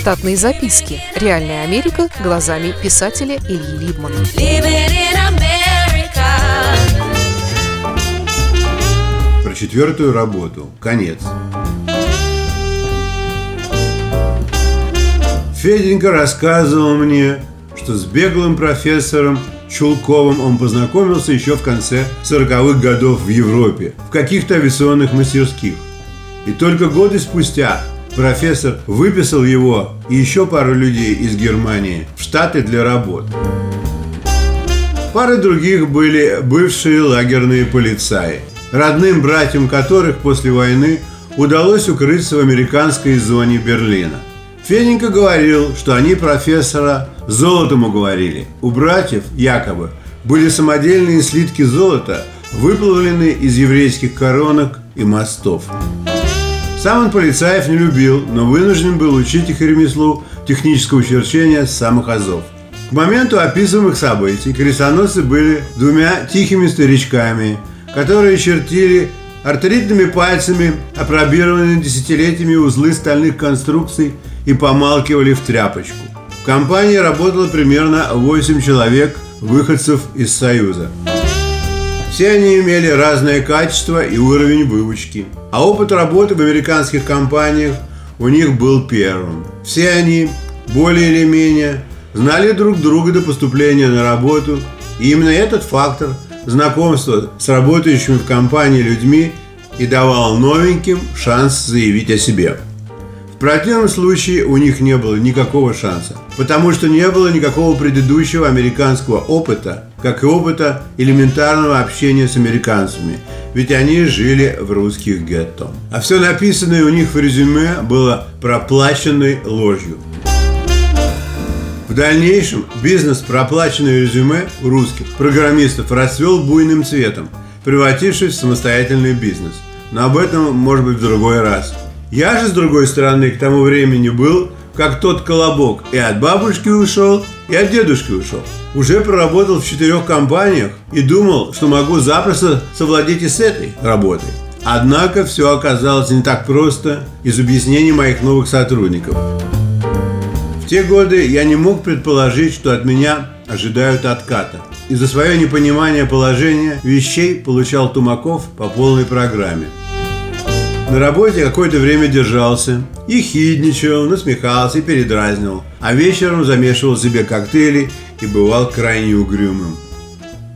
Штатные записки. Реальная Америка глазами писателя Ильи Либмана. Про четвертую работу. Конец. Феденька рассказывал мне, что с беглым профессором Чулковым он познакомился еще в конце 40-х годов в Европе, в каких-то авиационных мастерских. И только годы спустя профессор выписал его и еще пару людей из Германии в Штаты для работы. Пары других были бывшие лагерные полицаи, родным братьям которых после войны удалось укрыться в американской зоне Берлина. Феденька говорил, что они профессора золотом уговорили. У братьев, якобы, были самодельные слитки золота, выплавленные из еврейских коронок и мостов. Сам он полицаев не любил, но вынужден был учить их ремеслу технического черчения с самых азов. К моменту описываемых событий крестоносцы были двумя тихими старичками, которые чертили артритными пальцами опробированные десятилетиями узлы стальных конструкций и помалкивали в тряпочку. В компании работало примерно 8 человек, выходцев из Союза. Все они имели разное качество и уровень выучки. А опыт работы в американских компаниях у них был первым. Все они, более или менее, знали друг друга до поступления на работу. И именно этот фактор знакомства с работающими в компании людьми и давал новеньким шанс заявить о себе противном случае у них не было никакого шанса, потому что не было никакого предыдущего американского опыта, как и опыта элементарного общения с американцами, ведь они жили в русских гетто. А все написанное у них в резюме было проплаченной ложью. В дальнейшем бизнес проплаченное резюме у русских программистов расцвел буйным цветом, превратившись в самостоятельный бизнес. Но об этом, может быть, в другой раз – я же, с другой стороны, к тому времени был как тот колобок. И от бабушки ушел, и от дедушки ушел. Уже проработал в четырех компаниях и думал, что могу запросто совладеть и с этой работой. Однако все оказалось не так просто из объяснений моих новых сотрудников. В те годы я не мог предположить, что от меня ожидают отката. Из-за свое непонимание положения вещей получал Тумаков по полной программе – на работе какое-то время держался, и хидничал, насмехался и передразнил, а вечером замешивал себе коктейли и бывал крайне угрюмым.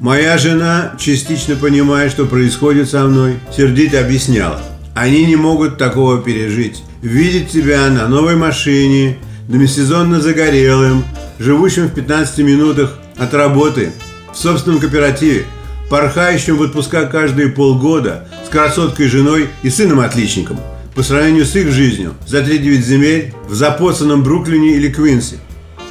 Моя жена, частично понимая, что происходит со мной, сердито объясняла. Они не могут такого пережить. Видеть тебя на новой машине, демисезонно загорелым, живущим в 15 минутах от работы, в собственном кооперативе, порхающим в отпуска каждые полгода, с красоткой женой и сыном-отличником, по сравнению с их жизнью, за 3-9 земель, в запоцанном Бруклине или Квинсе.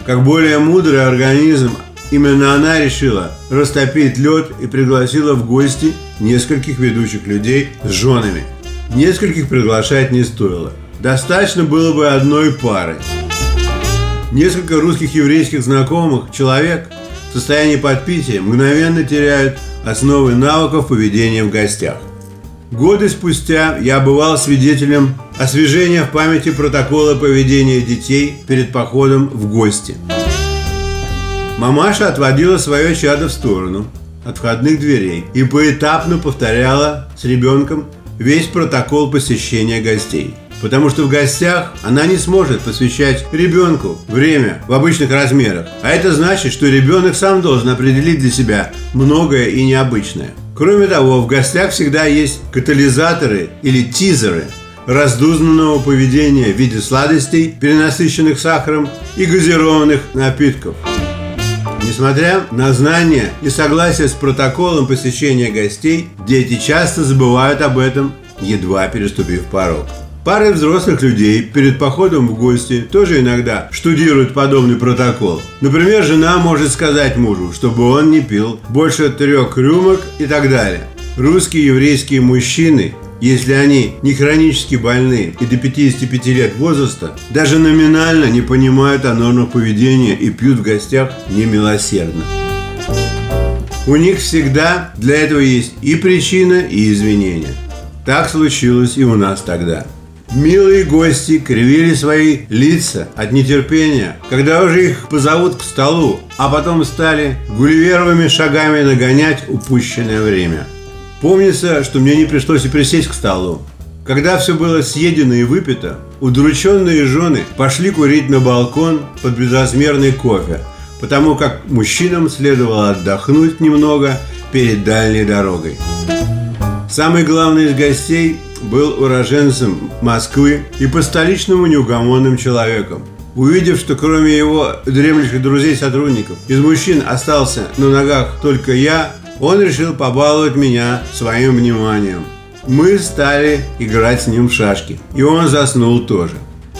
Как более мудрый организм, именно она решила растопить лед и пригласила в гости нескольких ведущих людей с женами. Нескольких приглашать не стоило. Достаточно было бы одной пары. Несколько русских еврейских знакомых, человек в состоянии подпития мгновенно теряют основы навыков поведения в гостях. Годы спустя я бывал свидетелем освежения в памяти протокола поведения детей перед походом в гости. Мамаша отводила свое чадо в сторону от входных дверей и поэтапно повторяла с ребенком весь протокол посещения гостей – потому что в гостях она не сможет посвящать ребенку время в обычных размерах. А это значит, что ребенок сам должен определить для себя многое и необычное. Кроме того, в гостях всегда есть катализаторы или тизеры раздузнанного поведения в виде сладостей, перенасыщенных сахаром и газированных напитков. Несмотря на знания и согласие с протоколом посещения гостей, дети часто забывают об этом, едва переступив порог. Пары взрослых людей перед походом в гости тоже иногда штудируют подобный протокол. Например, жена может сказать мужу, чтобы он не пил больше трех рюмок и так далее. Русские еврейские мужчины если они не хронически больны и до 55 лет возраста, даже номинально не понимают о поведения и пьют в гостях немилосердно. У них всегда для этого есть и причина, и извинения. Так случилось и у нас тогда. Милые гости кривили свои лица от нетерпения, когда уже их позовут к столу, а потом стали гулливеровыми шагами нагонять упущенное время. Помнится, что мне не пришлось и присесть к столу. Когда все было съедено и выпито, удрученные жены пошли курить на балкон под безразмерный кофе, потому как мужчинам следовало отдохнуть немного перед дальней дорогой. Самый главный из гостей был уроженцем Москвы и по-столичному неугомонным человеком. Увидев, что кроме его дремлющих друзей-сотрудников из мужчин остался на ногах только я, он решил побаловать меня своим вниманием. Мы стали играть с ним в шашки, и он заснул тоже.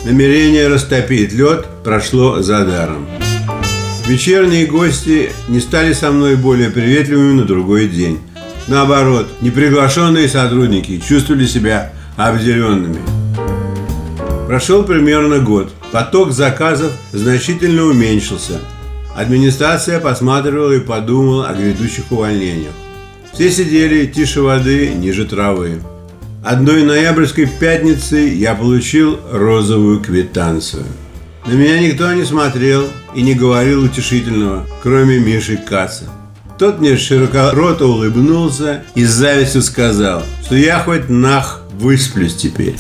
Намерение растопить лед прошло за даром. Вечерние гости не стали со мной более приветливыми на другой день. Наоборот, неприглашенные сотрудники чувствовали себя обделенными. Прошел примерно год. Поток заказов значительно уменьшился. Администрация посматривала и подумала о грядущих увольнениях. Все сидели тише воды, ниже травы. Одной ноябрьской пятницы я получил розовую квитанцию. На меня никто не смотрел и не говорил утешительного, кроме Миши Каца. Тот мне широкорото улыбнулся и с завистью сказал, что я хоть нах высплюсь теперь.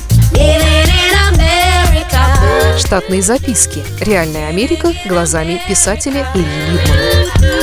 Штатные записки. Реальная Америка глазами писателя Ильи Либмана.